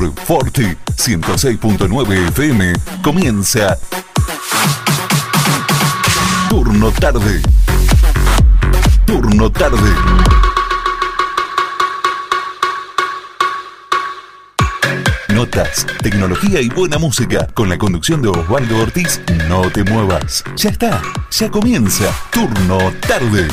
por Forti 106.9 FM comienza Turno Tarde. Turno Tarde. Notas, tecnología y buena música con la conducción de Osvaldo Ortiz. No te muevas. Ya está. Ya comienza. Turno Tarde.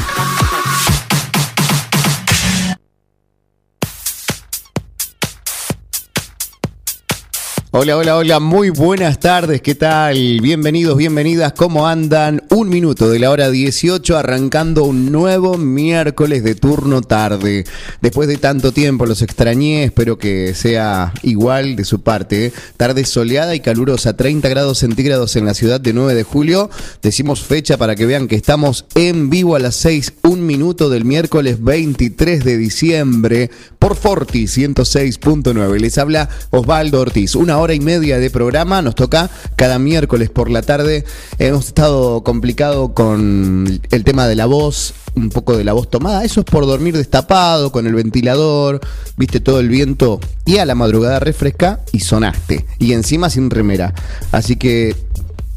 Hola, hola, hola, muy buenas tardes, ¿qué tal? Bienvenidos, bienvenidas, ¿cómo andan? Un minuto de la hora 18 arrancando un nuevo miércoles de turno tarde. Después de tanto tiempo los extrañé, espero que sea igual de su parte. ¿eh? Tarde soleada y calurosa, 30 grados centígrados en la ciudad de 9 de julio. Decimos fecha para que vean que estamos en vivo a las 6, un minuto del miércoles 23 de diciembre por Forti 106.9. Les habla Osvaldo Ortiz, una hora y media de programa. Nos toca cada miércoles por la tarde. Hemos estado complicado con el tema de la voz, un poco de la voz tomada. Eso es por dormir destapado, con el ventilador, viste todo el viento. Y a la madrugada refresca y sonaste. Y encima sin remera. Así que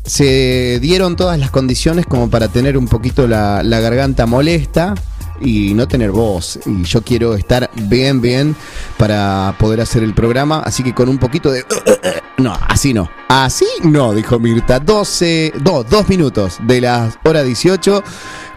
se dieron todas las condiciones como para tener un poquito la, la garganta molesta y no tener voz. Y yo quiero estar bien, bien para poder hacer el programa. Así que con un poquito de... No, así no. Así no, dijo Mirta. 12, 2, 2 minutos de las hora 18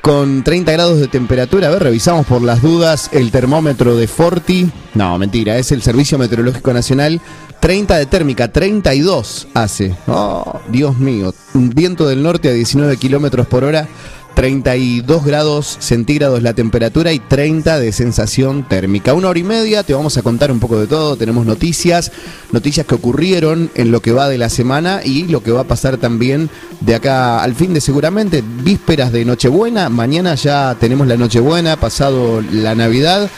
con 30 grados de temperatura. A ver, revisamos por las dudas el termómetro de Forti. No, mentira, es el Servicio Meteorológico Nacional. 30 de térmica, 32 hace. Oh, Dios mío. Un viento del norte a 19 kilómetros por hora. 32 grados centígrados la temperatura y 30 de sensación térmica. Una hora y media, te vamos a contar un poco de todo. Tenemos noticias, noticias que ocurrieron en lo que va de la semana y lo que va a pasar también de acá al fin de seguramente vísperas de Nochebuena. Mañana ya tenemos la Nochebuena, pasado la Navidad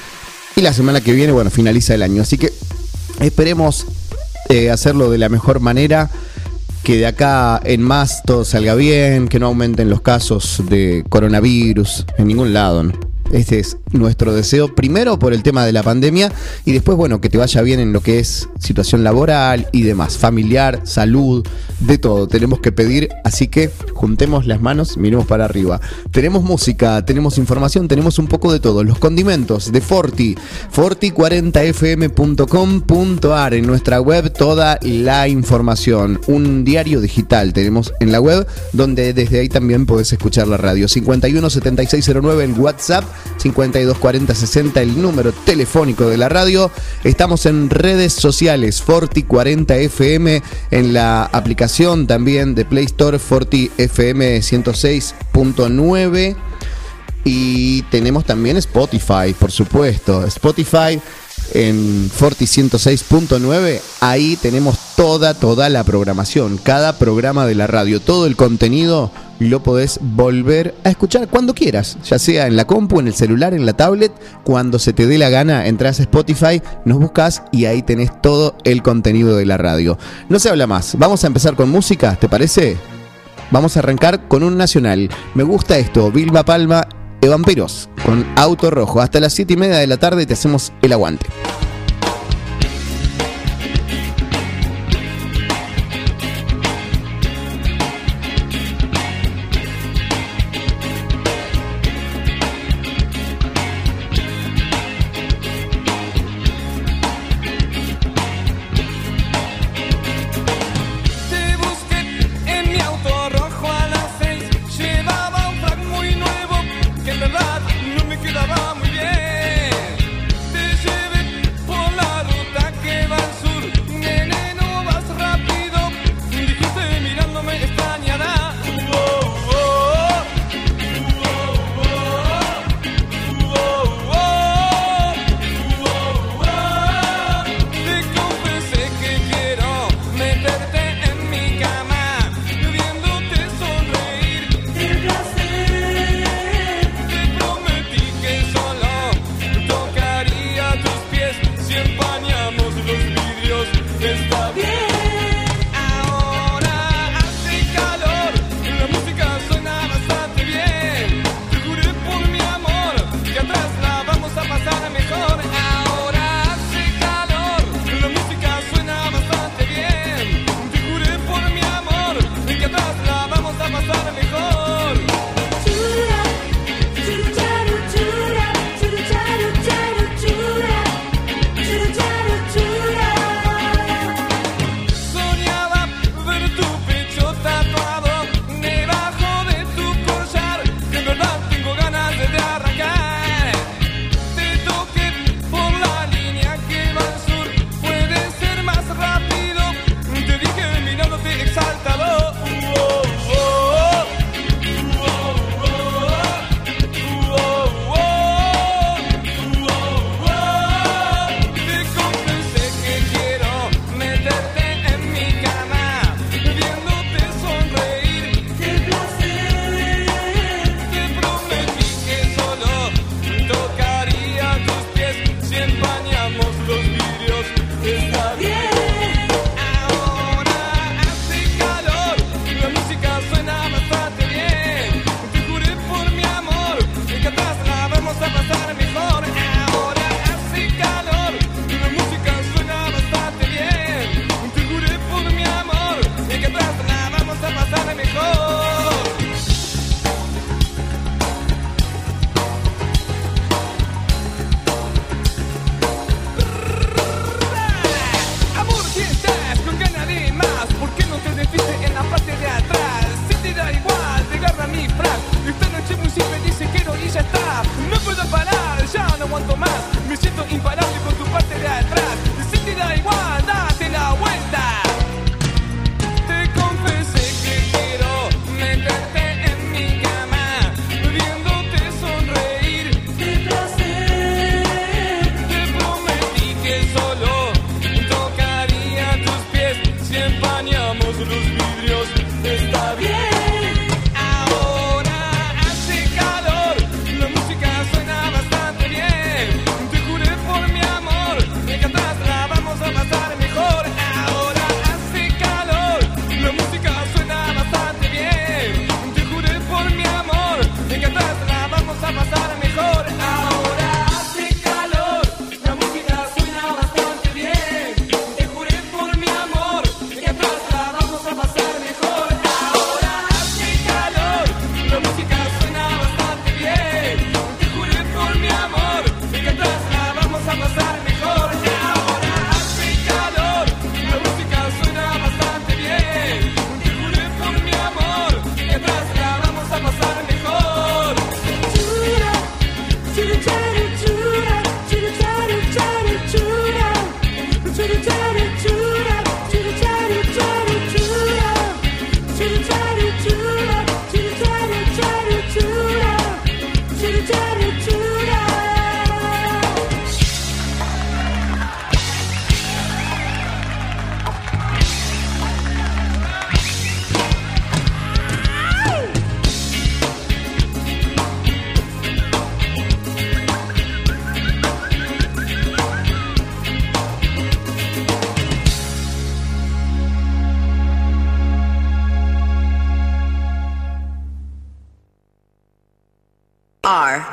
y la semana que viene, bueno, finaliza el año. Así que esperemos eh, hacerlo de la mejor manera que de acá en más todo salga bien, que no aumenten los casos de coronavirus en ningún lado. ¿no? Este es nuestro deseo, primero por el tema de la pandemia y después, bueno, que te vaya bien en lo que es situación laboral y demás, familiar, salud, de todo. Tenemos que pedir, así que juntemos las manos, miremos para arriba. Tenemos música, tenemos información, tenemos un poco de todo. Los condimentos de Forti, forti40fm.com.ar, en nuestra web toda la información. Un diario digital tenemos en la web, donde desde ahí también podés escuchar la radio. 517609 el WhatsApp 524060 el número telefónico de la radio. Estamos en redes sociales, Forti40FM, en la aplicación también de Play Store, Forti FM 106.9. Y tenemos también Spotify, por supuesto. Spotify en Forti 106.9, ahí tenemos toda, toda la programación, cada programa de la radio, todo el contenido lo podés volver a escuchar cuando quieras, ya sea en la compu, en el celular, en la tablet, cuando se te dé la gana, entras a Spotify, nos buscas y ahí tenés todo el contenido de la radio. No se habla más, vamos a empezar con música, ¿te parece? Vamos a arrancar con un nacional. Me gusta esto, Vilma Palma de Vampiros con Auto Rojo. Hasta las 7 y media de la tarde te hacemos el aguante.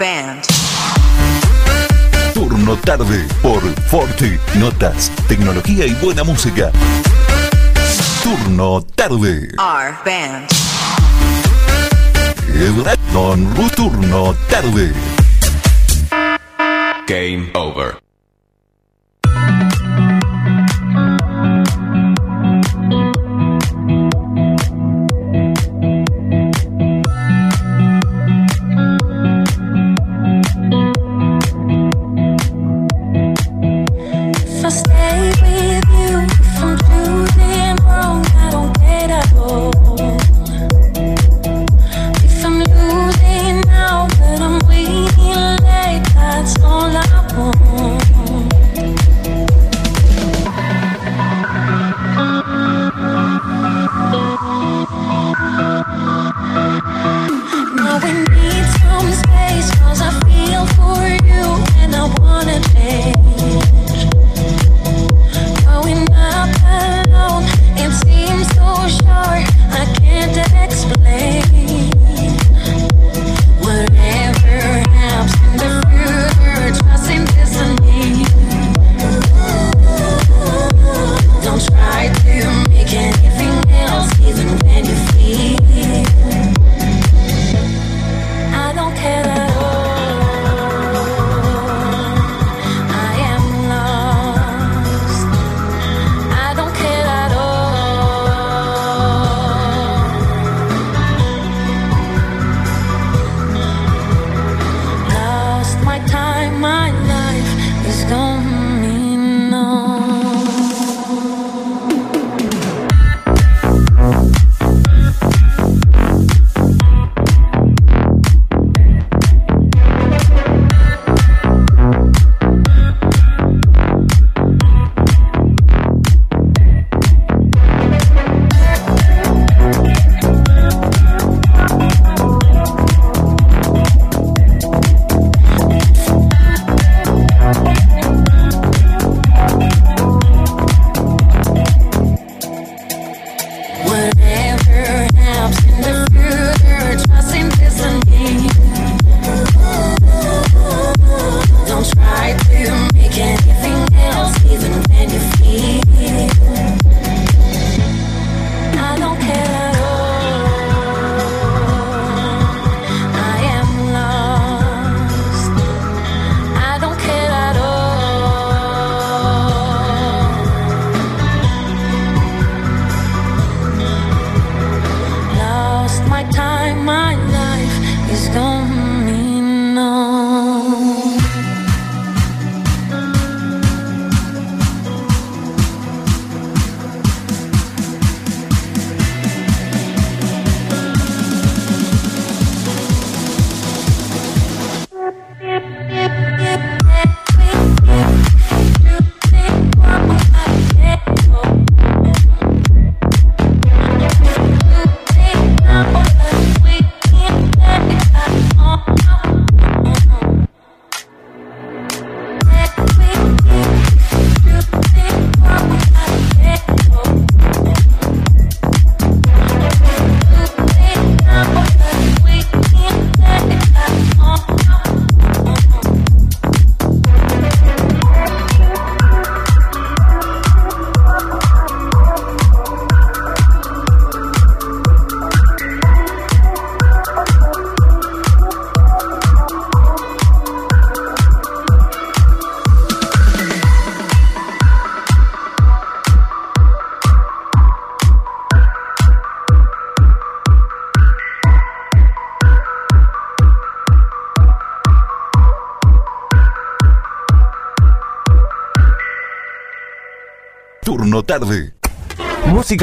Band. Turno tarde por Forte. Notas, tecnología y buena música. Turno tarde. Our band. Don Turno tarde. Game over.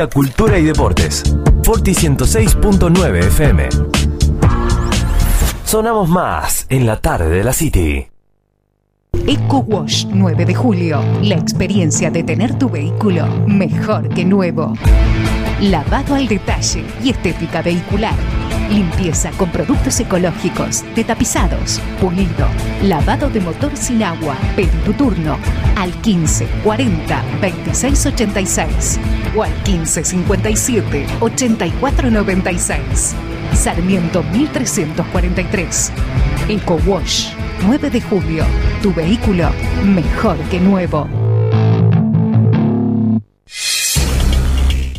Cultura y deportes. Forti 106.9 FM. Sonamos más en la tarde de la City. Eco Wash 9 de julio. La experiencia de tener tu vehículo mejor que nuevo. Lavado al detalle y estética vehicular. Limpieza con productos ecológicos, de tapizados, pulido, lavado de motor sin agua. Pedí tu turno al 15 40 26 86 o al 15 57 84 96. Sarmiento 1343. Eco Wash, 9 de julio. Tu vehículo mejor que nuevo.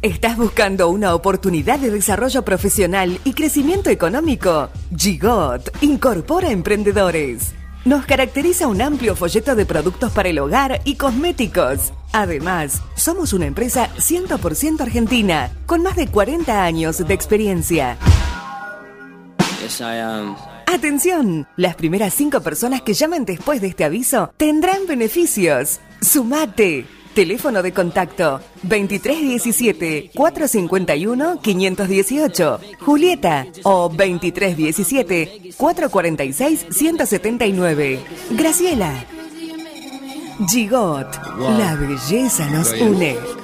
¿Estás buscando una oportunidad de desarrollo profesional y crecimiento económico? Gigot incorpora emprendedores. Nos caracteriza un amplio folleto de productos para el hogar y cosméticos. Además, somos una empresa 100% argentina, con más de 40 años de experiencia. Atención, las primeras cinco personas que llamen después de este aviso tendrán beneficios. Sumate. Teléfono de contacto 2317-451-518. Julieta o 2317-446-179. Graciela. Gigot. La belleza nos une.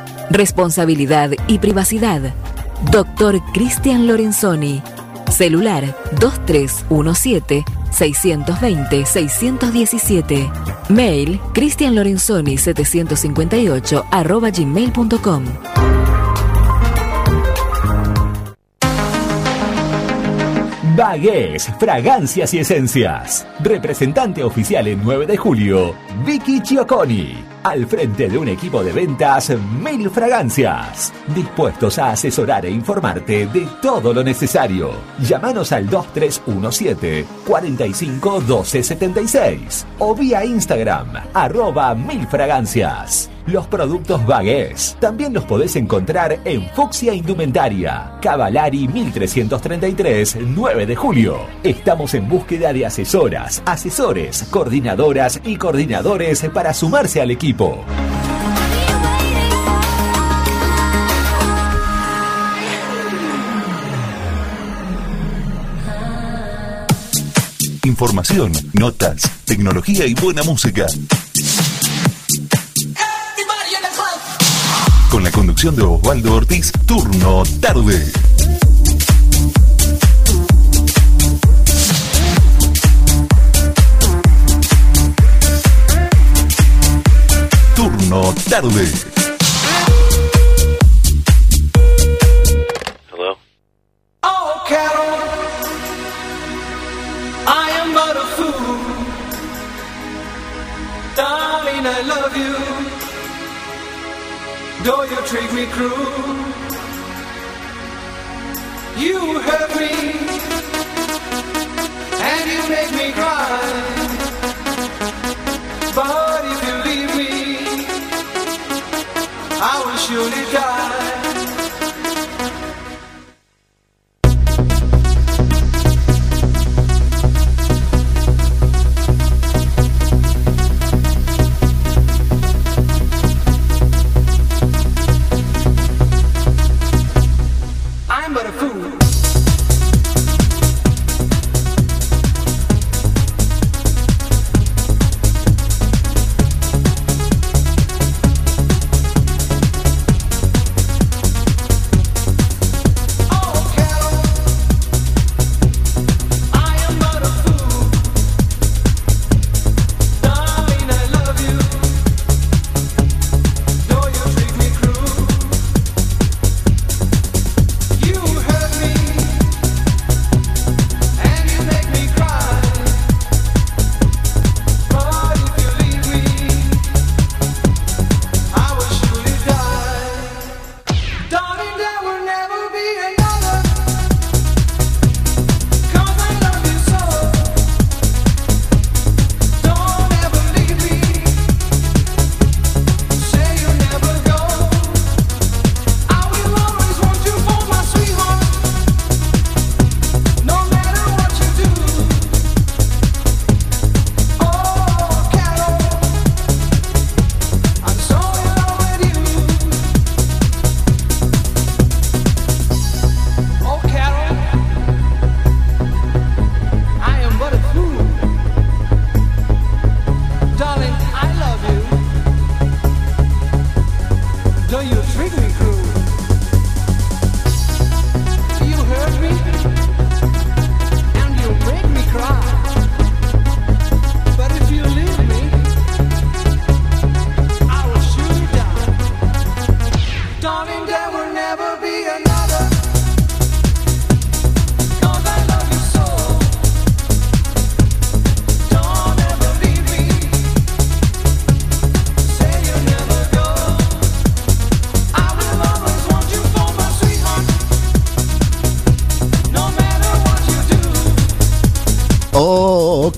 responsabilidad y privacidad. Doctor Cristian Lorenzoni. Celular 2317-620-617. Mail cristianlorenzoni758 arroba gmail.com. Bagués, fragancias y esencias. Representante oficial en 9 de julio, Vicky Chioconi. Al frente de un equipo de ventas, Mil Fragancias. Dispuestos a asesorar e informarte de todo lo necesario. Llámanos al 2317 45 12 76 o vía Instagram, arroba Mil Fragancias. Los productos Bagués también los podés encontrar en Fuxia Indumentaria, Cavalari 1333, 9 de julio. Estamos en búsqueda de asesoras, asesores, coordinadoras y coordinadores para sumarse al equipo. Información, notas, tecnología y buena música. con la conducción de Osvaldo Ortiz, turno tarde. Turno tarde. Though you treat me cruel, you hurt me and you make me cry. But if you leave me, I will surely die.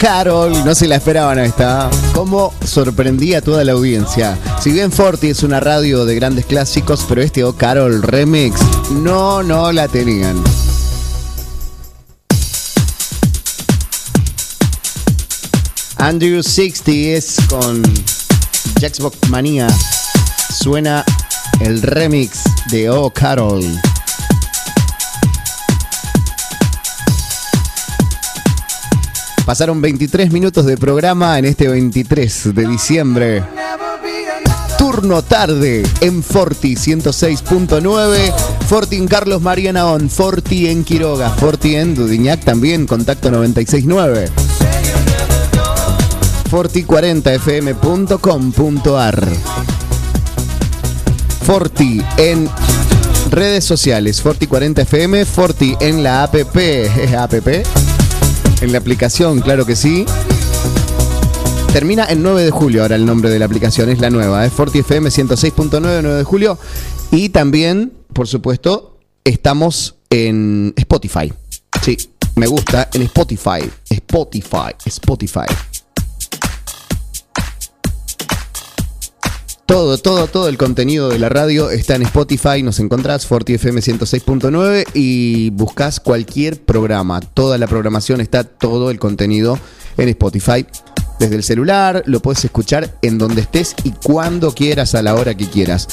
Carol, no se la esperaban esta. ¿Cómo sorprendía a toda la audiencia? Si bien Forti es una radio de grandes clásicos, pero este Oh Carol Remix, no, no la tenían. Andrew 60 es con Jackbox Manía. Suena el remix de Oh Carol. Pasaron 23 minutos de programa en este 23 de diciembre. Turno tarde en Forti 106.9. Forti en Carlos Marianaón. Forti en Quiroga. Forti en Dudiñac también. Contacto 969. Forti40fm.com.ar. Forti en redes sociales. Forti40fm. Forti en la app. ¿Es app? En la aplicación, claro que sí. Termina el 9 de julio ahora el nombre de la aplicación, es la nueva, es Forti FM 106.9, 9 de julio. Y también, por supuesto, estamos en Spotify. Sí, me gusta, en Spotify. Spotify, Spotify. Todo, todo, todo el contenido de la radio está en Spotify. Nos encontrás Forti FM 106.9 y buscas cualquier programa. Toda la programación está, todo el contenido en Spotify. Desde el celular, lo puedes escuchar en donde estés y cuando quieras, a la hora que quieras.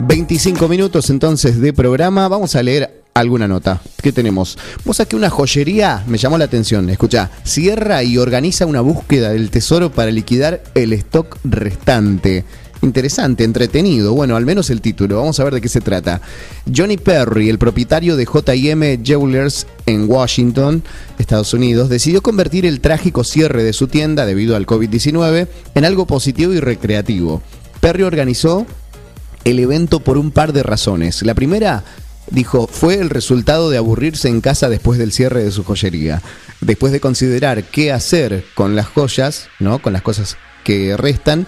25 minutos entonces de programa. Vamos a leer alguna nota. ¿Qué tenemos? Vos que una joyería me llamó la atención. Escucha, cierra y organiza una búsqueda del tesoro para liquidar el stock restante. Interesante, entretenido. Bueno, al menos el título. Vamos a ver de qué se trata. Johnny Perry, el propietario de JM Jewelers en Washington, Estados Unidos, decidió convertir el trágico cierre de su tienda debido al COVID-19 en algo positivo y recreativo Perry organizó el evento por un par de razones. La primera, dijo, fue el resultado de aburrirse en casa después del cierre de su joyería. Después de considerar qué hacer con las joyas, ¿no? Con las cosas que restan,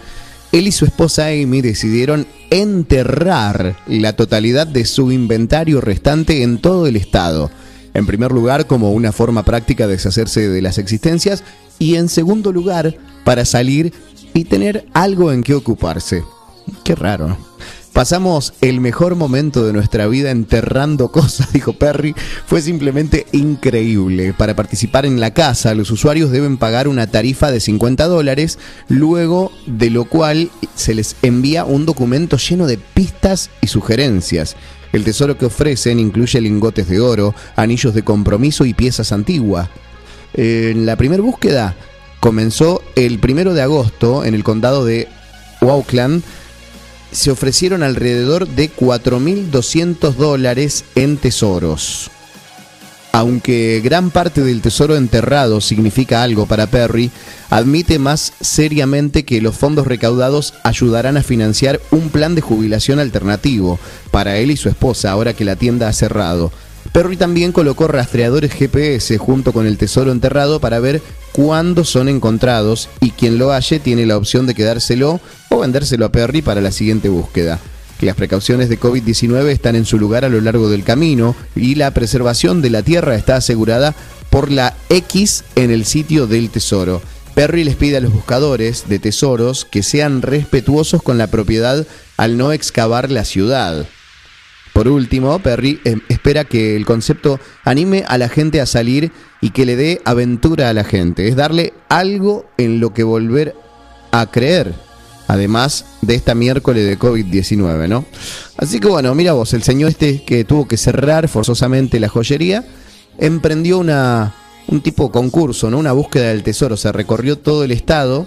él y su esposa Amy decidieron enterrar la totalidad de su inventario restante en todo el estado. En primer lugar, como una forma práctica de deshacerse de las existencias y en segundo lugar, para salir y tener algo en qué ocuparse. Qué raro. Pasamos el mejor momento de nuestra vida enterrando cosas, dijo Perry. Fue simplemente increíble. Para participar en la casa, los usuarios deben pagar una tarifa de 50 dólares, luego de lo cual se les envía un documento lleno de pistas y sugerencias. El tesoro que ofrecen incluye lingotes de oro, anillos de compromiso y piezas antiguas. En la primera búsqueda comenzó el primero de agosto en el condado de Auckland se ofrecieron alrededor de 4.200 dólares en tesoros. Aunque gran parte del tesoro enterrado significa algo para Perry, admite más seriamente que los fondos recaudados ayudarán a financiar un plan de jubilación alternativo para él y su esposa ahora que la tienda ha cerrado. Perry también colocó rastreadores GPS junto con el tesoro enterrado para ver cuándo son encontrados y quien lo halle tiene la opción de quedárselo o vendérselo a Perry para la siguiente búsqueda. Las precauciones de COVID-19 están en su lugar a lo largo del camino y la preservación de la tierra está asegurada por la X en el sitio del tesoro. Perry les pide a los buscadores de tesoros que sean respetuosos con la propiedad al no excavar la ciudad. Por último, Perry eh, espera que el concepto anime a la gente a salir y que le dé aventura a la gente. Es darle algo en lo que volver a creer. Además de esta miércoles de COVID-19, ¿no? Así que bueno, mira vos, el señor este que tuvo que cerrar forzosamente la joyería, emprendió una, un tipo de concurso, ¿no? Una búsqueda del tesoro. Se recorrió todo el estado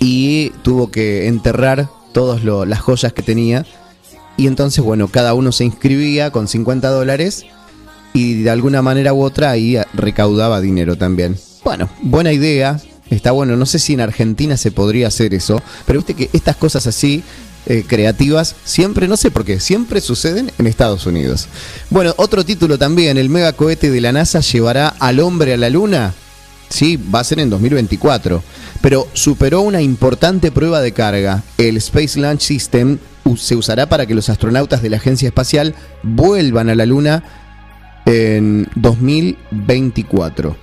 y tuvo que enterrar todas las joyas que tenía. Y entonces, bueno, cada uno se inscribía con 50 dólares y de alguna manera u otra ahí recaudaba dinero también. Bueno, buena idea, está bueno. No sé si en Argentina se podría hacer eso, pero viste que estas cosas así eh, creativas siempre, no sé por qué, siempre suceden en Estados Unidos. Bueno, otro título también, el mega cohete de la NASA llevará al hombre a la luna. Sí, va a ser en 2024. Pero superó una importante prueba de carga. El Space Launch System se usará para que los astronautas de la agencia espacial vuelvan a la Luna en 2024.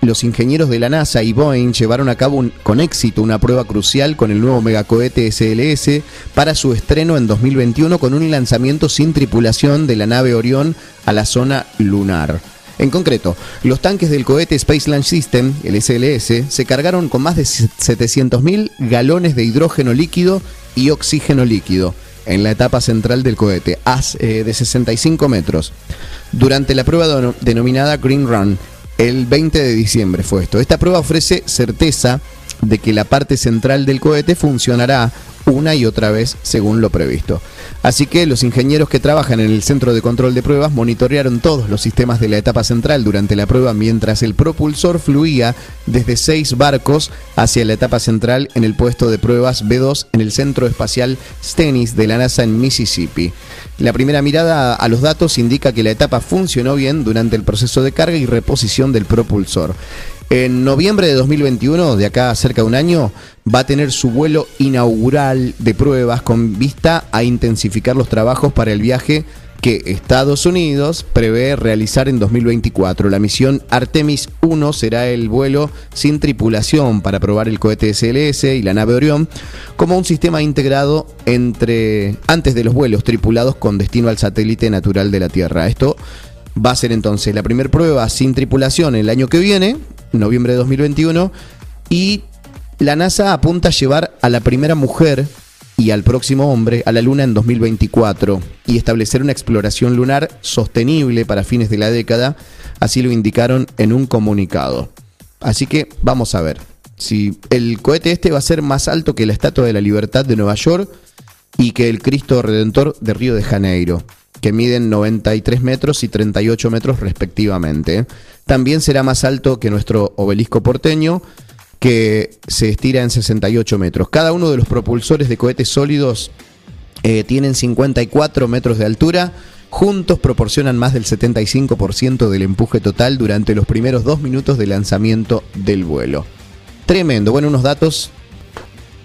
Los ingenieros de la NASA y Boeing llevaron a cabo un- con éxito una prueba crucial con el nuevo megacohete SLS para su estreno en 2021 con un lanzamiento sin tripulación de la nave Orión a la zona lunar. En concreto, los tanques del cohete Space Launch System, el SLS, se cargaron con más de 700.000 galones de hidrógeno líquido y oxígeno líquido en la etapa central del cohete, as- eh, de 65 metros. Durante la prueba denominada Green Run, el 20 de diciembre fue esto. Esta prueba ofrece certeza de que la parte central del cohete funcionará una y otra vez según lo previsto. Así que los ingenieros que trabajan en el centro de control de pruebas monitorearon todos los sistemas de la etapa central durante la prueba mientras el propulsor fluía desde seis barcos hacia la etapa central en el puesto de pruebas B2 en el Centro Espacial Stennis de la NASA en Mississippi. La primera mirada a los datos indica que la etapa funcionó bien durante el proceso de carga y reposición del propulsor. En noviembre de 2021, de acá a cerca de un año, va a tener su vuelo inaugural de pruebas con vista a intensificar los trabajos para el viaje que Estados Unidos prevé realizar en 2024. La misión Artemis 1 será el vuelo sin tripulación para probar el cohete SLS y la nave Orión como un sistema integrado entre antes de los vuelos tripulados con destino al satélite natural de la Tierra. Esto va a ser entonces la primera prueba sin tripulación el año que viene, noviembre de 2021, y la NASA apunta a llevar a la primera mujer y al próximo hombre a la Luna en 2024 y establecer una exploración lunar sostenible para fines de la década, así lo indicaron en un comunicado. Así que vamos a ver si el cohete este va a ser más alto que la Estatua de la Libertad de Nueva York y que el Cristo Redentor de Río de Janeiro, que miden 93 metros y 38 metros respectivamente. También será más alto que nuestro obelisco porteño, que se estira en 68 metros. Cada uno de los propulsores de cohetes sólidos eh, tienen 54 metros de altura. Juntos proporcionan más del 75% del empuje total durante los primeros dos minutos de lanzamiento del vuelo. Tremendo. Bueno, unos datos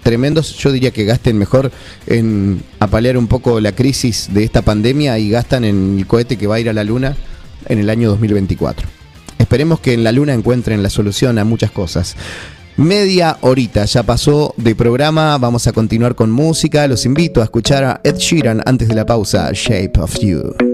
tremendos. Yo diría que gasten mejor en apalear un poco la crisis de esta pandemia y gastan en el cohete que va a ir a la Luna en el año 2024. Esperemos que en la Luna encuentren la solución a muchas cosas. Media horita ya pasó de programa, vamos a continuar con música, los invito a escuchar a Ed Sheeran antes de la pausa, Shape of You.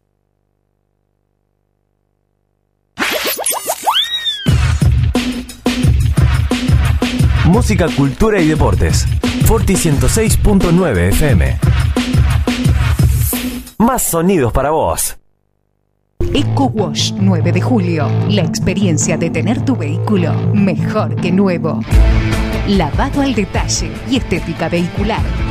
Música, cultura y deportes. Forti 106.9 FM. Más sonidos para vos. Eco Wash 9 de julio. La experiencia de tener tu vehículo mejor que nuevo. Lavado al detalle y estética vehicular.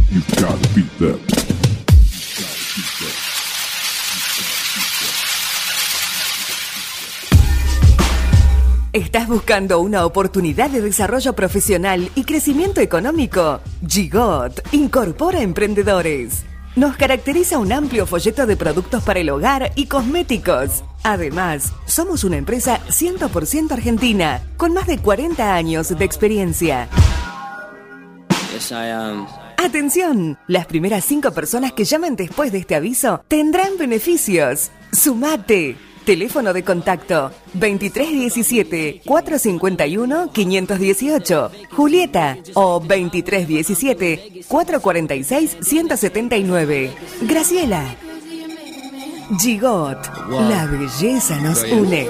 ¿Estás buscando una oportunidad de desarrollo profesional y crecimiento económico? Gigot incorpora emprendedores. Nos caracteriza un amplio folleto de productos para el hogar y cosméticos. Además, somos una empresa 100% argentina, con más de 40 años de experiencia. Atención, las primeras cinco personas que llamen después de este aviso tendrán beneficios. Sumate. Teléfono de contacto 2317 451 518. Julieta o 2317 446 179. Graciela. Gigot. La belleza nos une.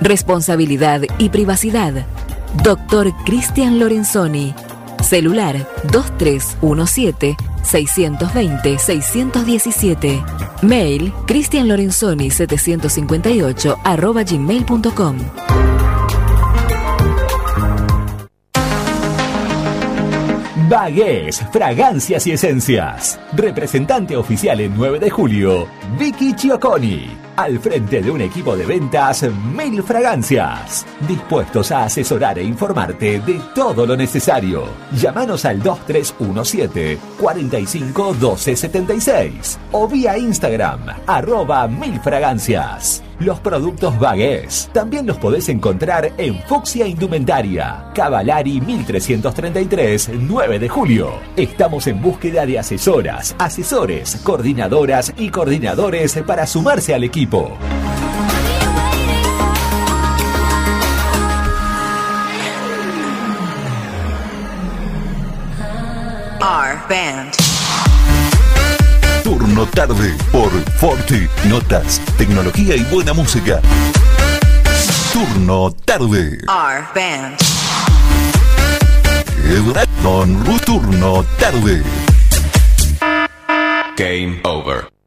Responsabilidad y Privacidad. Doctor Cristian Lorenzoni, celular 2317-620-617, mail cristianlorenzoni758 arroba gmail.com. Bagués, fragancias y esencias. Representante oficial en 9 de julio, Vicky Chioconi. Al frente de un equipo de ventas, Mil Fragancias. Dispuestos a asesorar e informarte de todo lo necesario. Llámanos al 2317 45 12 76 o vía Instagram, arroba Mil Fragancias los productos Bagués. También los podés encontrar en Fuxia Indumentaria, Cavalari 1333, 9 de julio. Estamos en búsqueda de asesoras, asesores, coordinadoras y coordinadores para sumarse al equipo. Our band turno tarde por Forte Notas, tecnología y buena música. Turno tarde. Our band. Con turno tarde. Game over.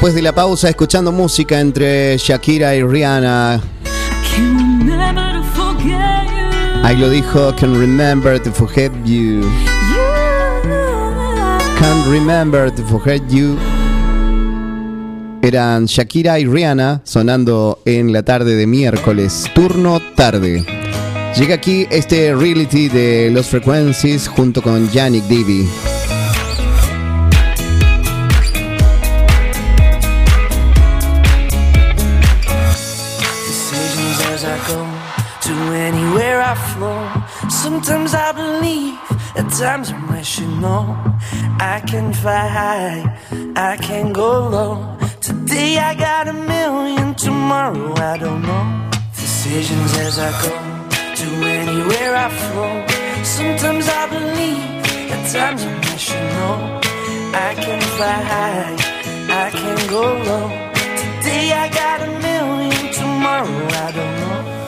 después de la pausa escuchando música entre Shakira y Rihanna. Ahí lo dijo, can remember to forget you. Can't remember to forget you. Eran Shakira y Rihanna sonando en la tarde de miércoles, turno tarde. Llega aquí este reality de los Frequencies junto con Yannick Divi. Sometimes I'm wishing, know I can fly high, I can go low. Today I got a million, tomorrow I don't know. Decisions as I go, to anywhere I flow. Sometimes I believe, at times I'm wishing, know I can fly high, I can go low. Today I got a million, tomorrow I don't know.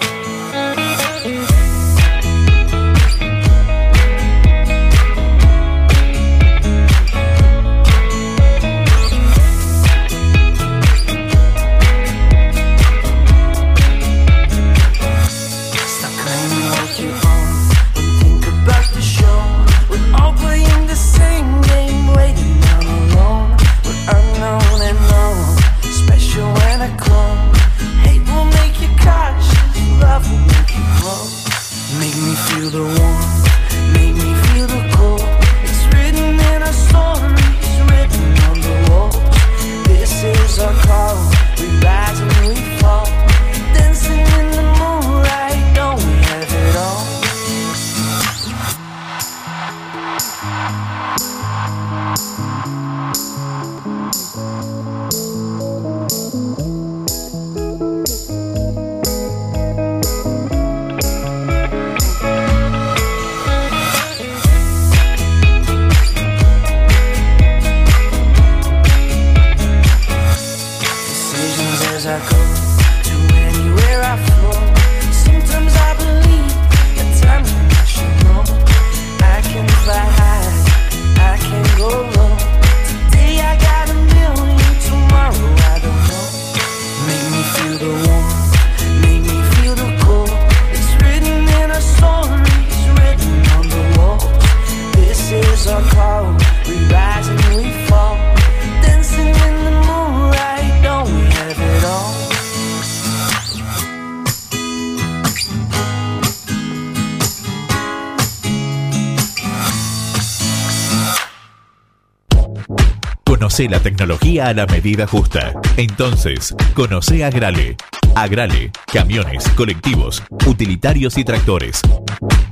La tecnología a la medida justa. Entonces, conoce Agrale. Agrale, camiones, colectivos, utilitarios y tractores.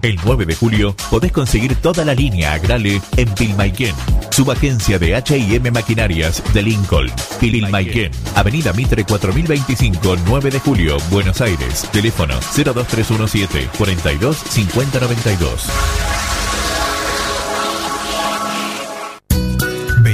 El 9 de julio podés conseguir toda la línea Agrale en Pilmaiquén, subagencia de H&M Maquinarias de Lincoln. Pilmaiquén, Avenida Mitre 4025, 9 de julio, Buenos Aires. Teléfono 02317 42 50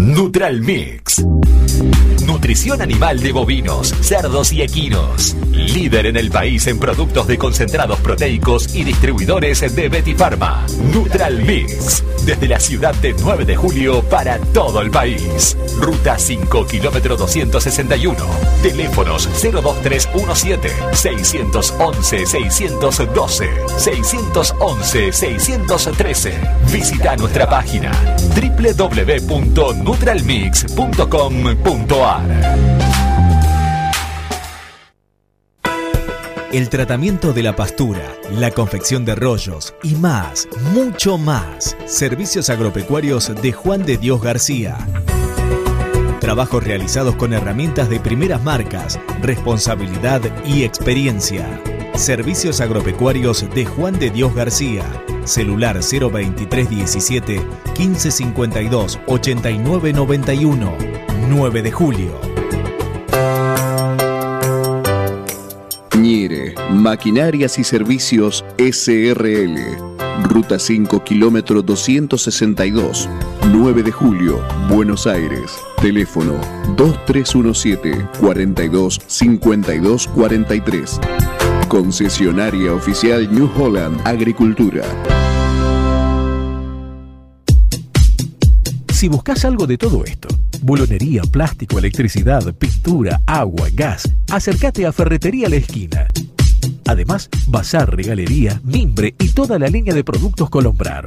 Neutral Mix. Nutrición animal de bovinos, cerdos y equinos. Líder en el país en productos de concentrados proteicos y distribuidores de Betty Pharma. Neutral Mix. Desde la ciudad de 9 de julio para todo el país. Ruta 5, kilómetro 261. Teléfonos 02317 611 612 611 613. Visita nuestra página www.nutralmix.com.ar. El tratamiento de la pastura, la confección de rollos y más, mucho más. Servicios agropecuarios de Juan de Dios García. Trabajos realizados con herramientas de primeras marcas, responsabilidad y experiencia. Servicios agropecuarios de Juan de Dios García. Celular 02317 1552 8991. 9 de julio. Ñire, Maquinarias y Servicios SRL. Ruta 5, kilómetro 262, 9 de julio, Buenos Aires. Teléfono 2317 42 52 43. Concesionaria oficial New Holland Agricultura. Si buscas algo de todo esto, bulonería, plástico, electricidad, pintura, agua, gas, acércate a Ferretería La Esquina. Además, bazar, regalería, mimbre y toda la línea de productos Colombrar.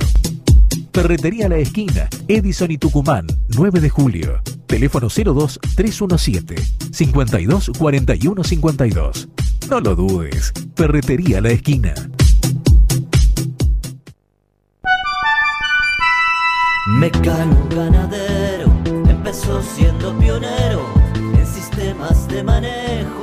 Ferretería La Esquina, Edison y Tucumán, 9 de julio. Teléfono 02 317 52 41 52. No lo dudes. Ferretería La Esquina. Mecano ganadero empezó siendo pionero en sistemas de manejo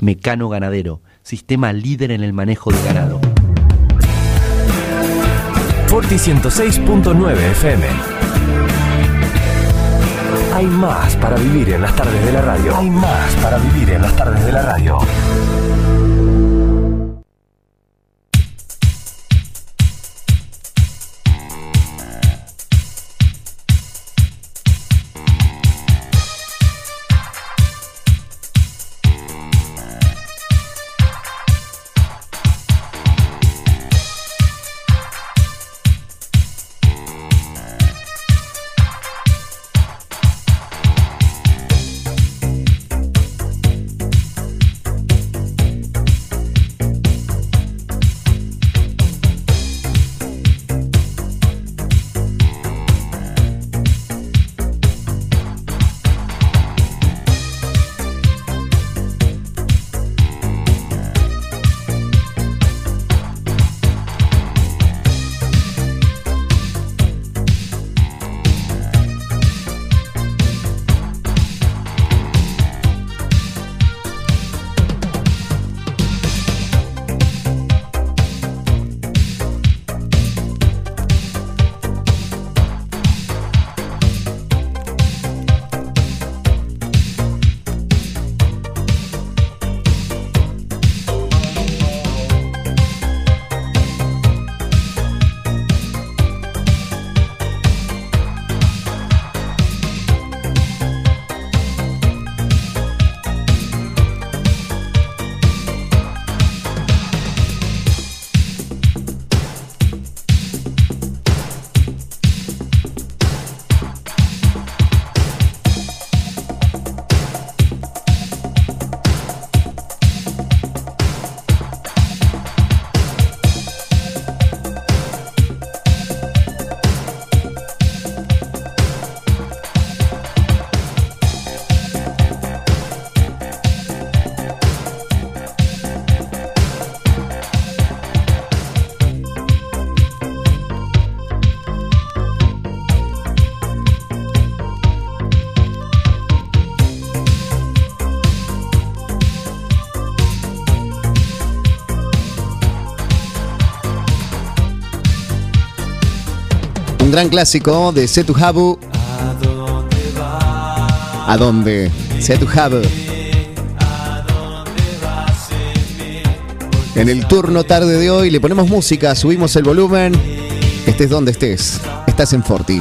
Mecano Ganadero, sistema líder en el manejo de ganado. Forti 106.9 FM. Hay más para vivir en las tardes de la radio. Hay más para vivir en las tardes de la radio. Un gran clásico de Setu Habu. ¿A dónde? Setu Habu. En el turno tarde de hoy le ponemos música, subimos el volumen. Estés donde estés. Estás en Forti.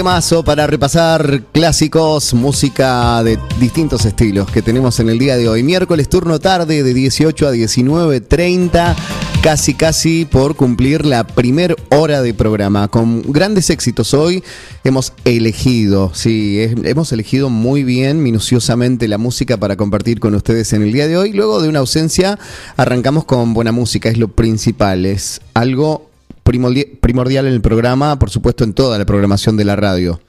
Temazo para repasar clásicos, música de distintos estilos que tenemos en el día de hoy. Miércoles turno tarde de 18 a 19.30, casi casi por cumplir la primer hora de programa. Con grandes éxitos hoy hemos elegido, sí, hemos elegido muy bien, minuciosamente la música para compartir con ustedes en el día de hoy. Luego de una ausencia arrancamos con buena música, es lo principal, es algo primordial en el programa, por supuesto en toda la programación de la radio.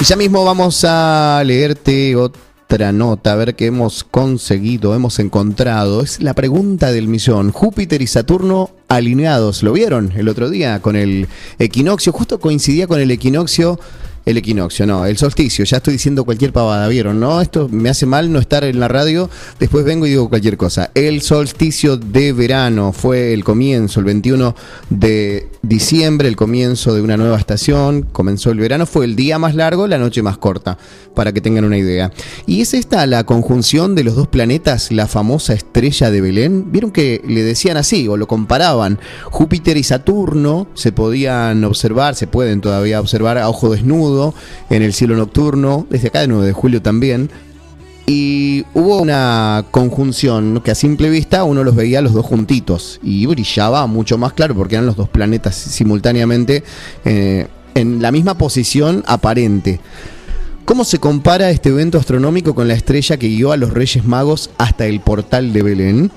Y ya mismo vamos a leerte otra nota, a ver qué hemos conseguido, hemos encontrado. Es la pregunta del millón. Júpiter y Saturno alineados, ¿lo vieron el otro día con el equinoccio? Justo coincidía con el equinoccio. El equinoccio, no, el solsticio, ya estoy diciendo cualquier pavada, ¿vieron? No, esto me hace mal no estar en la radio, después vengo y digo cualquier cosa. El solsticio de verano fue el comienzo, el 21 de diciembre, el comienzo de una nueva estación, comenzó el verano, fue el día más largo, la noche más corta, para que tengan una idea. Y es esta la conjunción de los dos planetas, la famosa estrella de Belén. Vieron que le decían así, o lo comparaban, Júpiter y Saturno se podían observar, se pueden todavía observar a ojo desnudo en el cielo nocturno, desde acá de 9 de julio también. Y hubo una conjunción que a simple vista uno los veía los dos juntitos y brillaba mucho más claro porque eran los dos planetas simultáneamente eh, en la misma posición aparente. ¿Cómo se compara este evento astronómico con la estrella que guió a los Reyes Magos hasta el portal de Belén?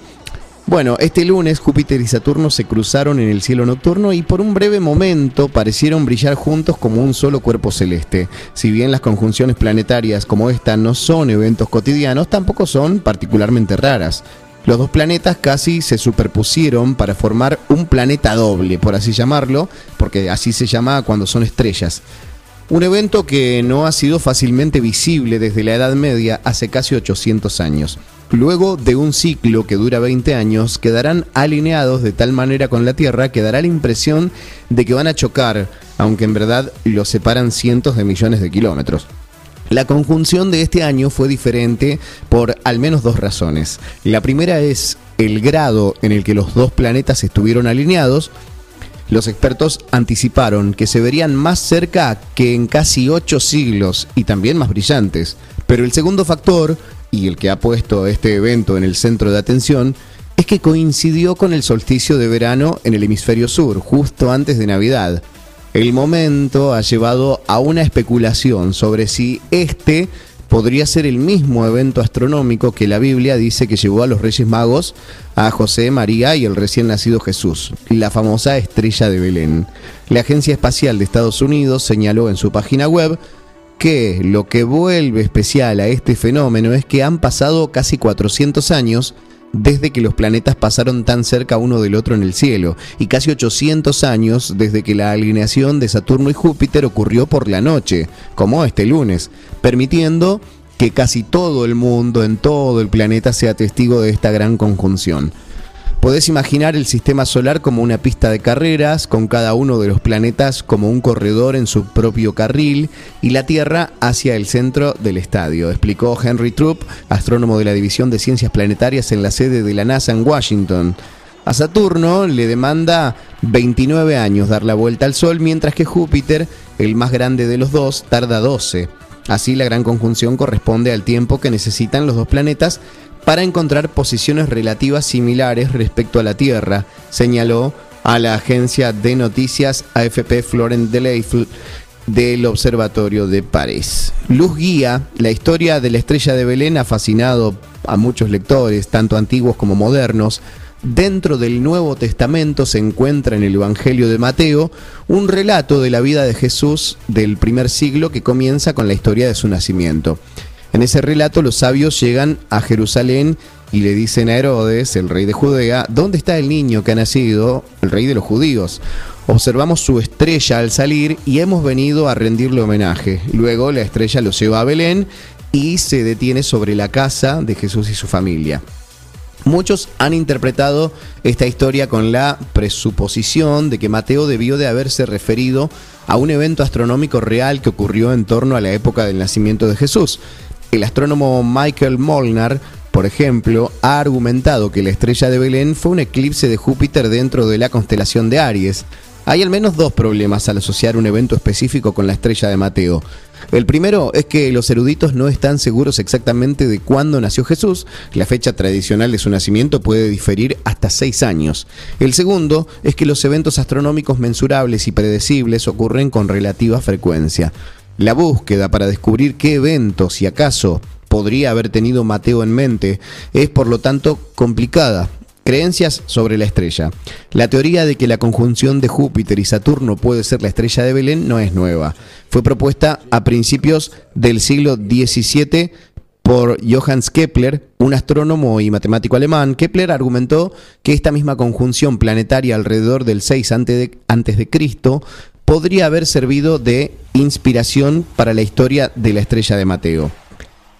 Bueno, este lunes Júpiter y Saturno se cruzaron en el cielo nocturno y por un breve momento parecieron brillar juntos como un solo cuerpo celeste. Si bien las conjunciones planetarias como esta no son eventos cotidianos, tampoco son particularmente raras. Los dos planetas casi se superpusieron para formar un planeta doble, por así llamarlo, porque así se llama cuando son estrellas. Un evento que no ha sido fácilmente visible desde la Edad Media hace casi 800 años. Luego de un ciclo que dura 20 años, quedarán alineados de tal manera con la Tierra que dará la impresión de que van a chocar, aunque en verdad los separan cientos de millones de kilómetros. La conjunción de este año fue diferente por al menos dos razones. La primera es el grado en el que los dos planetas estuvieron alineados, los expertos anticiparon que se verían más cerca que en casi ocho siglos y también más brillantes. Pero el segundo factor, y el que ha puesto este evento en el centro de atención, es que coincidió con el solsticio de verano en el hemisferio sur, justo antes de Navidad. El momento ha llevado a una especulación sobre si este podría ser el mismo evento astronómico que la Biblia dice que llevó a los Reyes Magos, a José, María y el recién nacido Jesús, la famosa estrella de Belén. La Agencia Espacial de Estados Unidos señaló en su página web que lo que vuelve especial a este fenómeno es que han pasado casi 400 años desde que los planetas pasaron tan cerca uno del otro en el cielo, y casi 800 años desde que la alineación de Saturno y Júpiter ocurrió por la noche, como este lunes, permitiendo que casi todo el mundo en todo el planeta sea testigo de esta gran conjunción. Podés imaginar el sistema solar como una pista de carreras, con cada uno de los planetas como un corredor en su propio carril y la Tierra hacia el centro del estadio, explicó Henry Troop, astrónomo de la División de Ciencias Planetarias en la sede de la NASA en Washington. A Saturno le demanda 29 años dar la vuelta al Sol, mientras que Júpiter, el más grande de los dos, tarda 12. Así la gran conjunción corresponde al tiempo que necesitan los dos planetas para encontrar posiciones relativas similares respecto a la Tierra, señaló a la agencia de noticias AFP Florent Deleifel del Observatorio de París. Luz Guía, la historia de la estrella de Belén ha fascinado a muchos lectores, tanto antiguos como modernos. Dentro del Nuevo Testamento se encuentra en el Evangelio de Mateo un relato de la vida de Jesús del primer siglo que comienza con la historia de su nacimiento. En ese relato los sabios llegan a Jerusalén y le dicen a Herodes, el rey de Judea, ¿dónde está el niño que ha nacido, el rey de los judíos? Observamos su estrella al salir y hemos venido a rendirle homenaje. Luego la estrella los lleva a Belén y se detiene sobre la casa de Jesús y su familia. Muchos han interpretado esta historia con la presuposición de que Mateo debió de haberse referido a un evento astronómico real que ocurrió en torno a la época del nacimiento de Jesús. El astrónomo Michael Molnar, por ejemplo, ha argumentado que la estrella de Belén fue un eclipse de Júpiter dentro de la constelación de Aries. Hay al menos dos problemas al asociar un evento específico con la estrella de Mateo. El primero es que los eruditos no están seguros exactamente de cuándo nació Jesús. La fecha tradicional de su nacimiento puede diferir hasta seis años. El segundo es que los eventos astronómicos mensurables y predecibles ocurren con relativa frecuencia. La búsqueda para descubrir qué eventos, si acaso, podría haber tenido Mateo en mente es por lo tanto complicada. Creencias sobre la estrella. La teoría de que la conjunción de Júpiter y Saturno puede ser la estrella de Belén no es nueva. Fue propuesta a principios del siglo XVII por Johannes Kepler, un astrónomo y matemático alemán. Kepler argumentó que esta misma conjunción planetaria alrededor del 6 antes de, antes de Cristo podría haber servido de inspiración para la historia de la estrella de Mateo.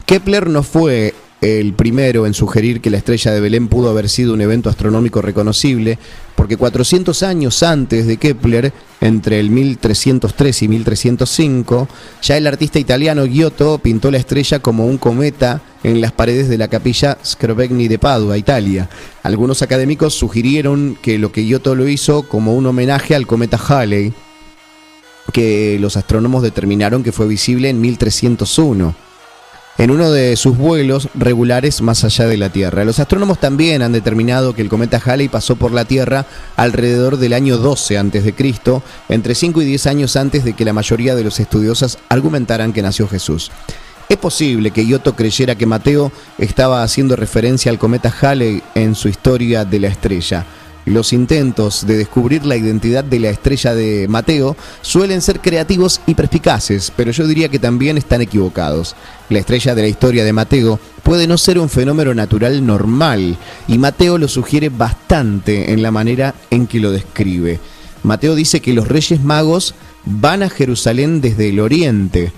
Kepler no fue el primero en sugerir que la estrella de Belén pudo haber sido un evento astronómico reconocible, porque 400 años antes de Kepler, entre el 1303 y 1305, ya el artista italiano Giotto pintó la estrella como un cometa en las paredes de la capilla Scrovegni de Padua, Italia. Algunos académicos sugirieron que lo que Giotto lo hizo como un homenaje al cometa Halley, que los astrónomos determinaron que fue visible en 1301 en uno de sus vuelos regulares más allá de la Tierra. Los astrónomos también han determinado que el cometa Halley pasó por la Tierra alrededor del año 12 a.C., entre 5 y 10 años antes de que la mayoría de los estudiosos argumentaran que nació Jesús. Es posible que Giotto creyera que Mateo estaba haciendo referencia al cometa Halley en su historia de la estrella. Los intentos de descubrir la identidad de la estrella de Mateo suelen ser creativos y perspicaces, pero yo diría que también están equivocados. La estrella de la historia de Mateo puede no ser un fenómeno natural normal, y Mateo lo sugiere bastante en la manera en que lo describe. Mateo dice que los reyes magos van a Jerusalén desde el oriente,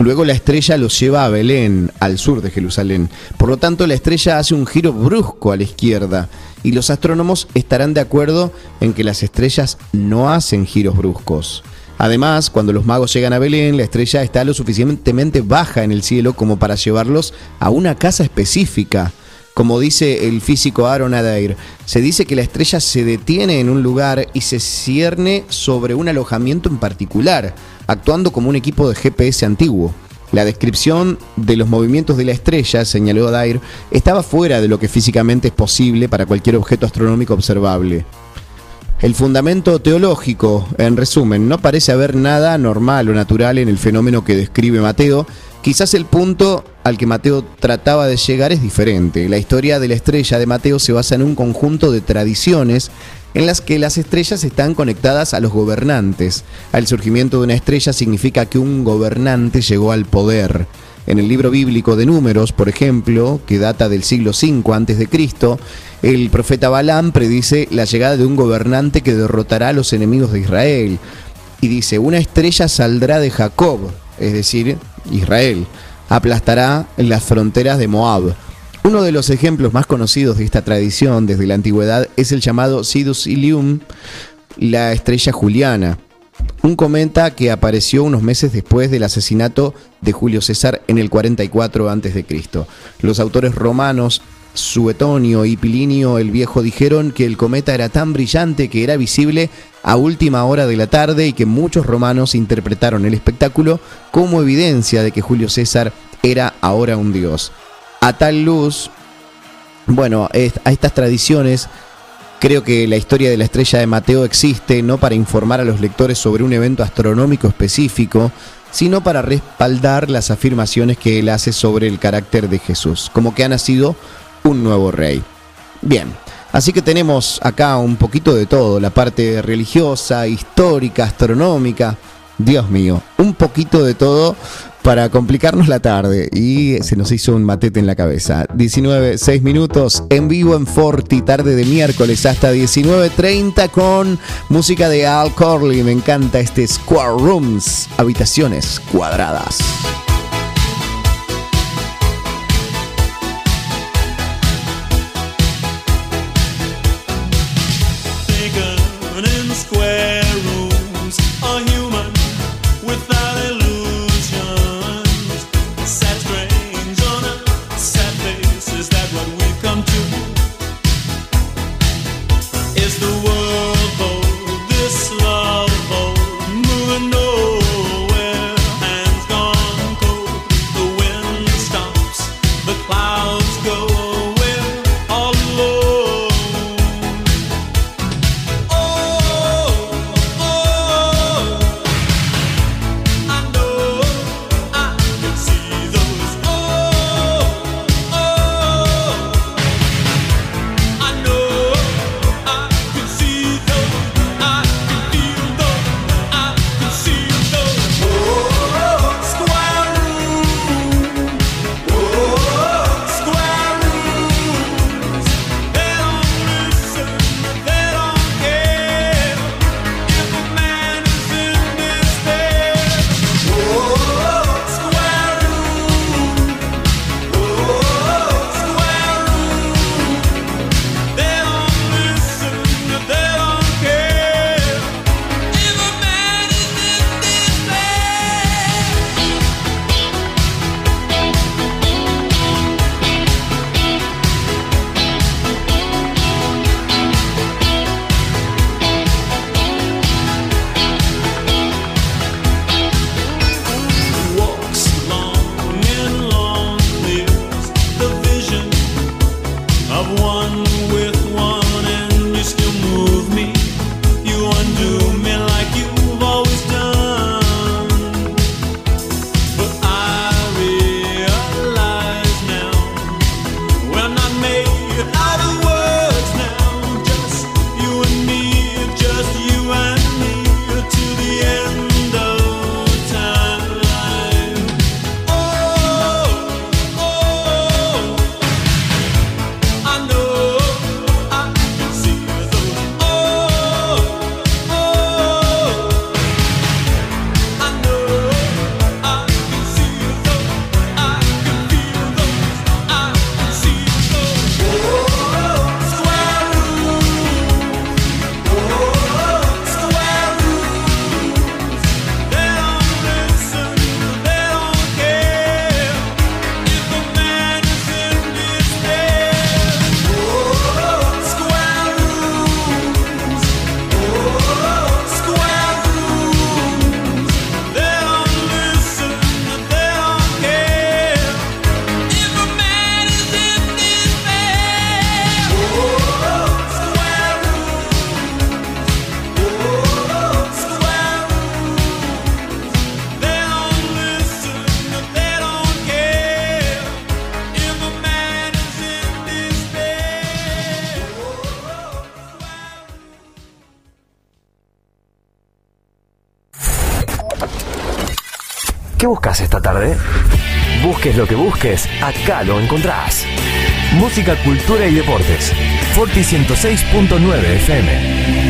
Luego la estrella los lleva a Belén, al sur de Jerusalén. Por lo tanto, la estrella hace un giro brusco a la izquierda. Y los astrónomos estarán de acuerdo en que las estrellas no hacen giros bruscos. Además, cuando los magos llegan a Belén, la estrella está lo suficientemente baja en el cielo como para llevarlos a una casa específica. Como dice el físico Aaron Adair, se dice que la estrella se detiene en un lugar y se cierne sobre un alojamiento en particular, actuando como un equipo de GPS antiguo. La descripción de los movimientos de la estrella, señaló Adair, estaba fuera de lo que físicamente es posible para cualquier objeto astronómico observable. El fundamento teológico, en resumen, no parece haber nada normal o natural en el fenómeno que describe Mateo. Quizás el punto al que Mateo trataba de llegar es diferente. La historia de la estrella de Mateo se basa en un conjunto de tradiciones en las que las estrellas están conectadas a los gobernantes. El surgimiento de una estrella significa que un gobernante llegó al poder. En el libro bíblico de Números, por ejemplo, que data del siglo V a.C., el profeta Balaam predice la llegada de un gobernante que derrotará a los enemigos de Israel. Y dice, una estrella saldrá de Jacob, es decir, Israel, aplastará las fronteras de Moab. Uno de los ejemplos más conocidos de esta tradición desde la antigüedad es el llamado Sidus Ilium, la estrella juliana, un cometa que apareció unos meses después del asesinato de Julio César en el 44 a.C. Los autores romanos Suetonio y Pilinio el Viejo dijeron que el cometa era tan brillante que era visible a última hora de la tarde y que muchos romanos interpretaron el espectáculo como evidencia de que Julio César era ahora un dios. A tal luz, bueno, a estas tradiciones Creo que la historia de la estrella de Mateo existe no para informar a los lectores sobre un evento astronómico específico, sino para respaldar las afirmaciones que él hace sobre el carácter de Jesús, como que ha nacido un nuevo rey. Bien, así que tenemos acá un poquito de todo, la parte religiosa, histórica, astronómica, Dios mío, un poquito de todo para complicarnos la tarde y se nos hizo un matete en la cabeza. 19, 6 minutos en vivo en Forti, tarde de miércoles hasta 19.30 con música de Al Corley. Me encanta este Square Rooms, habitaciones cuadradas. Acá lo encontrás. Música, cultura y deportes. Forti 106.9 FM.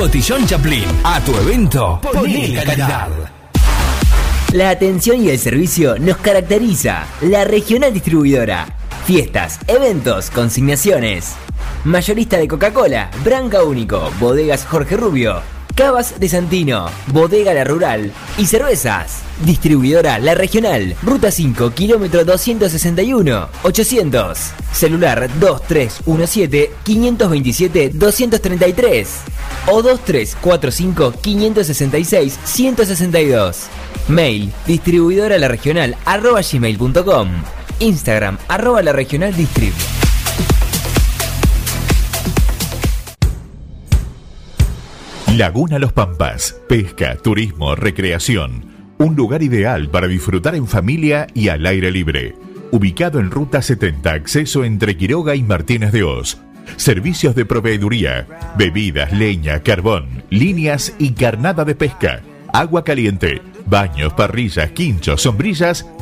Cotillón Chaplin. A tu evento, ponle calidad. La atención y el servicio nos caracteriza. La regional distribuidora. Fiestas, eventos, consignaciones. Mayorista de Coca-Cola, Branca Único, Bodegas Jorge Rubio, Cavas de Santino, Bodega La Rural y cervezas. Distribuidora La Regional, Ruta 5, kilómetro 261, 800. Celular 2317-527-233 o 2345-566-162. Mail distribuidora la regional arroba gmail.com. Instagram arroba la regional distrib. Laguna Los Pampas. Pesca, turismo, recreación. Un lugar ideal para disfrutar en familia y al aire libre. Ubicado en Ruta 70, acceso entre Quiroga y Martínez de Oz. Servicios de proveeduría, bebidas, leña, carbón, líneas y carnada de pesca. Agua caliente, baños, parrillas, quinchos, sombrillas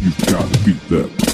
You've got to beat them.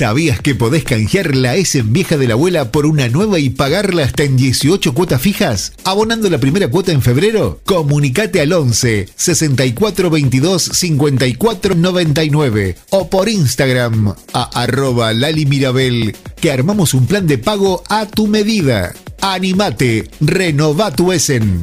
¿Sabías que podés canjear la S vieja de la abuela por una nueva y pagarla hasta en 18 cuotas fijas? ¿Abonando la primera cuota en febrero? Comunicate al 11 64 22 54 99 o por Instagram a arroba Lali Mirabel que armamos un plan de pago a tu medida. Animate, renova tu Essen.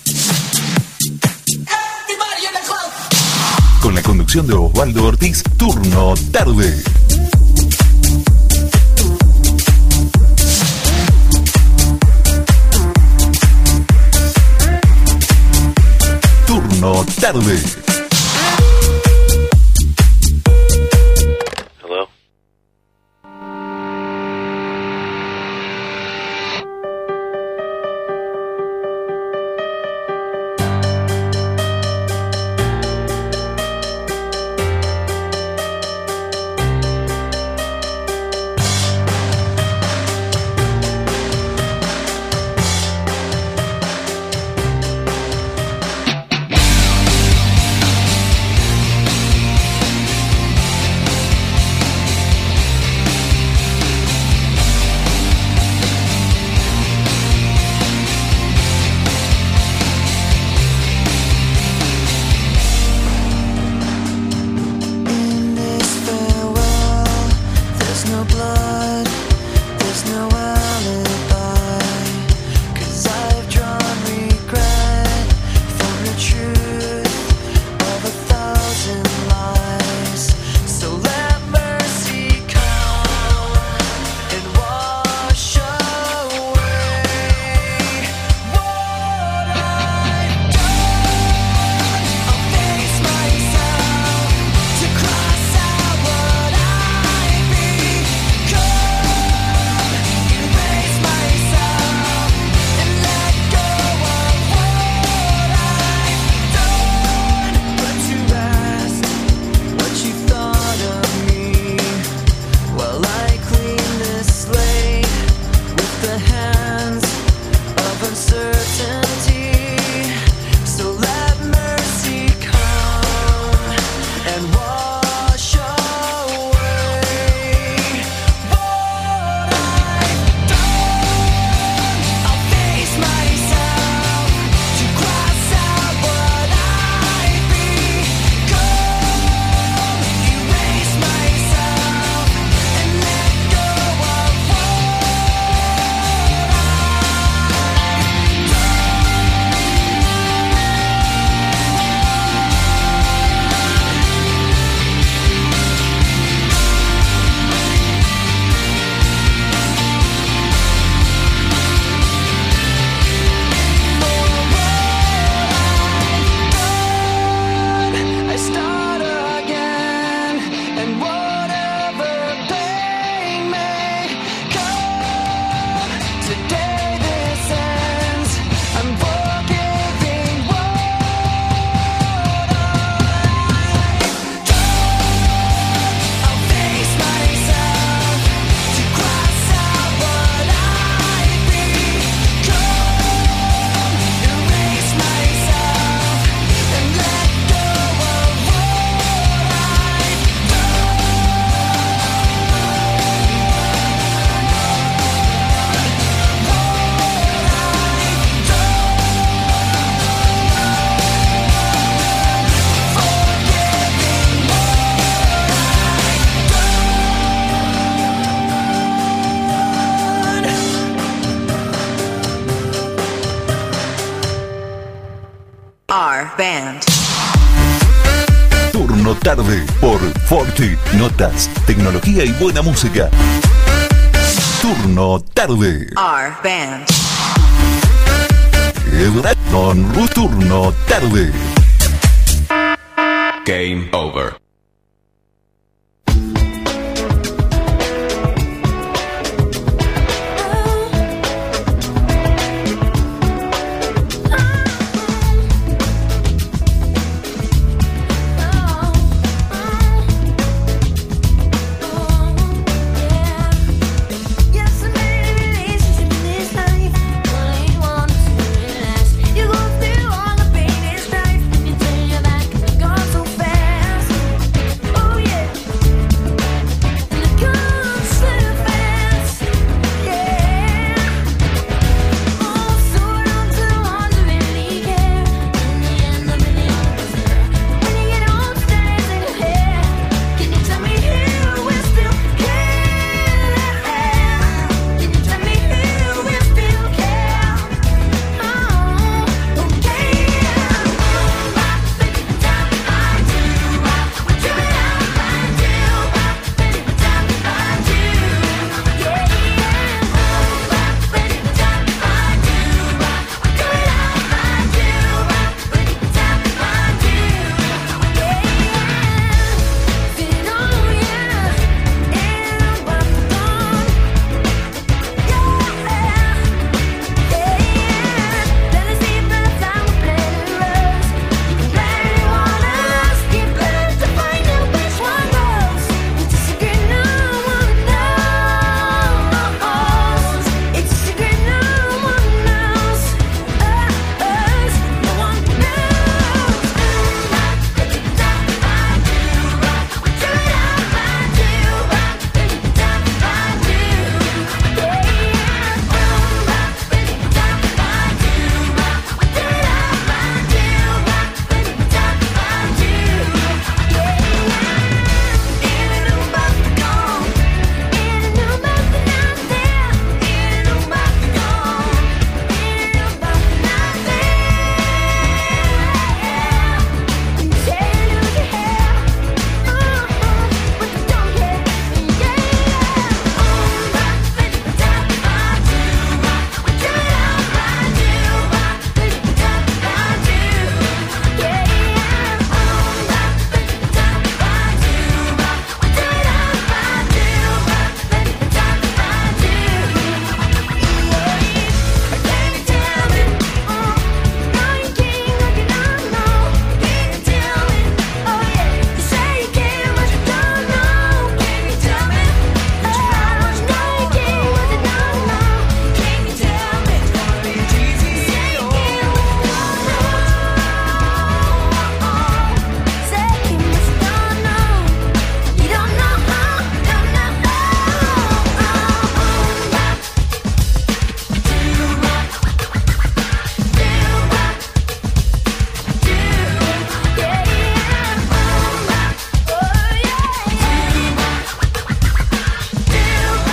de Osvaldo Ortiz, turno tarde. Turno tarde. notas, tecnología y buena música. Turno tarde. Our band. Turno tarde. Game over.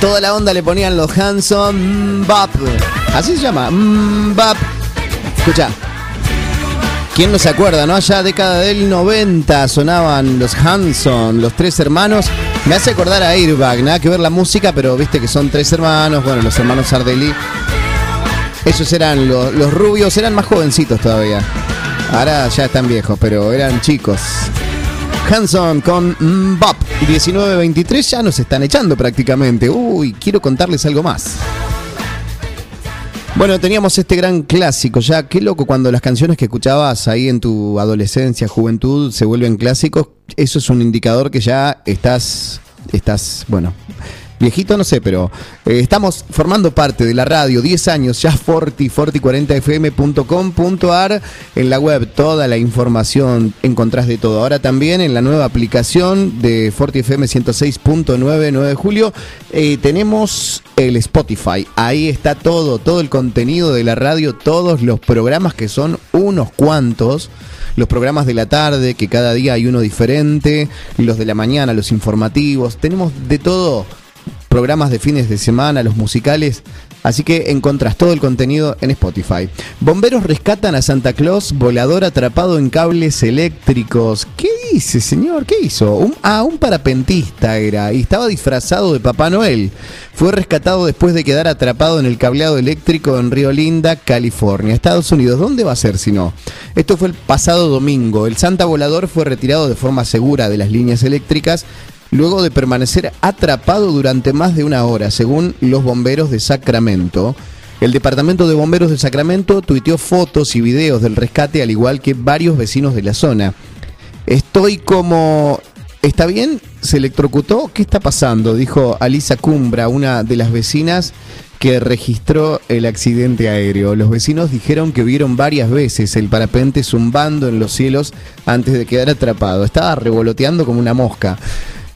Toda la onda le ponían los Hanson Bop. Así se llama. Bop. Escucha. ¿Quién no se acuerda, no? Allá década del 90 sonaban los Hanson, los tres hermanos. Me hace acordar a Airbag, nada que ver la música, pero viste que son tres hermanos, bueno, los hermanos Sardelli. Esos eran los, los rubios, eran más jovencitos todavía. Ahora ya están viejos, pero eran chicos. Hanson con Bop 1923 ya nos están echando prácticamente. Uy, quiero contarles algo más. Bueno, teníamos este gran clásico ya. Qué loco cuando las canciones que escuchabas ahí en tu adolescencia, juventud, se vuelven clásicos. Eso es un indicador que ya estás, estás, bueno, viejito no sé, pero eh, estamos formando parte de la radio, 10 años, ya Forti, forti40fm.com.ar, en la web toda la información encontrás de todo. Ahora también en la nueva aplicación de Forti FM 106.9, 9 de julio, eh, tenemos el Spotify. Ahí está todo, todo el contenido de la radio, todos los programas que son unos cuantos los programas de la tarde, que cada día hay uno diferente, los de la mañana, los informativos, tenemos de todo, programas de fines de semana, los musicales, así que encontrás todo el contenido en Spotify. Bomberos rescatan a Santa Claus volador atrapado en cables eléctricos. ¿Qué dice, señor? ¿Qué hizo? Un, ah, un parapentista era y estaba disfrazado de Papá Noel. Fue rescatado después de quedar atrapado en el cableado eléctrico en Río Linda, California, Estados Unidos. ¿Dónde va a ser si no? Esto fue el pasado domingo. El Santa Volador fue retirado de forma segura de las líneas eléctricas luego de permanecer atrapado durante más de una hora, según los bomberos de Sacramento. El Departamento de Bomberos de Sacramento tuiteó fotos y videos del rescate, al igual que varios vecinos de la zona. Estoy como... ¿Está bien? ¿Se electrocutó? ¿Qué está pasando? Dijo Alisa Cumbra, una de las vecinas que registró el accidente aéreo. Los vecinos dijeron que vieron varias veces el parapente zumbando en los cielos antes de quedar atrapado. Estaba revoloteando como una mosca.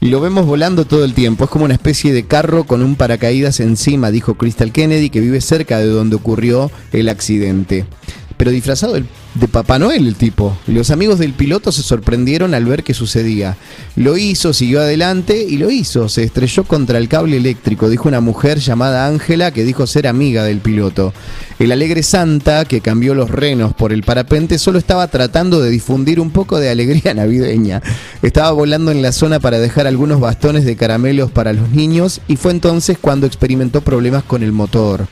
Lo vemos volando todo el tiempo. Es como una especie de carro con un paracaídas encima, dijo Crystal Kennedy, que vive cerca de donde ocurrió el accidente. Pero disfrazado de Papá Noel el tipo. Los amigos del piloto se sorprendieron al ver qué sucedía. Lo hizo, siguió adelante y lo hizo. Se estrelló contra el cable eléctrico, dijo una mujer llamada Ángela que dijo ser amiga del piloto. El alegre Santa, que cambió los renos por el parapente, solo estaba tratando de difundir un poco de alegría navideña. Estaba volando en la zona para dejar algunos bastones de caramelos para los niños y fue entonces cuando experimentó problemas con el motor.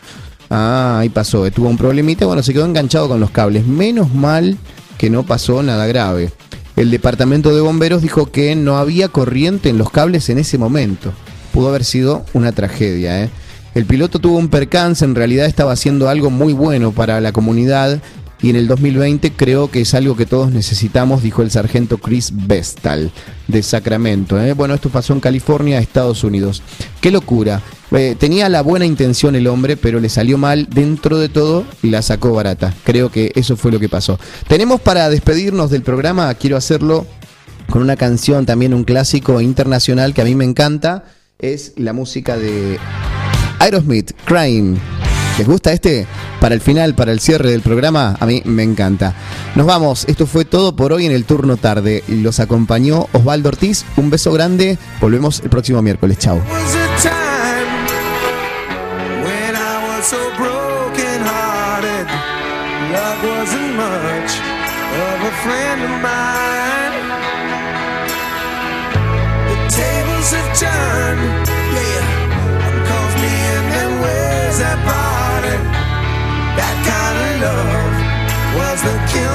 Ah, ahí pasó, tuvo un problemita, bueno, se quedó enganchado con los cables. Menos mal que no pasó nada grave. El departamento de bomberos dijo que no había corriente en los cables en ese momento. Pudo haber sido una tragedia, ¿eh? El piloto tuvo un percance, en realidad estaba haciendo algo muy bueno para la comunidad y en el 2020 creo que es algo que todos necesitamos, dijo el sargento Chris Vestal de Sacramento. ¿eh? Bueno, esto pasó en California, Estados Unidos. Qué locura. Eh, tenía la buena intención el hombre, pero le salió mal dentro de todo y la sacó barata. Creo que eso fue lo que pasó. Tenemos para despedirnos del programa, quiero hacerlo con una canción, también un clásico internacional que a mí me encanta. Es la música de Aerosmith, Crying. ¿Les gusta este? Para el final, para el cierre del programa, a mí me encanta. Nos vamos, esto fue todo por hoy en el turno tarde. Los acompañó Osvaldo Ortiz, un beso grande, volvemos el próximo miércoles, chao. the kill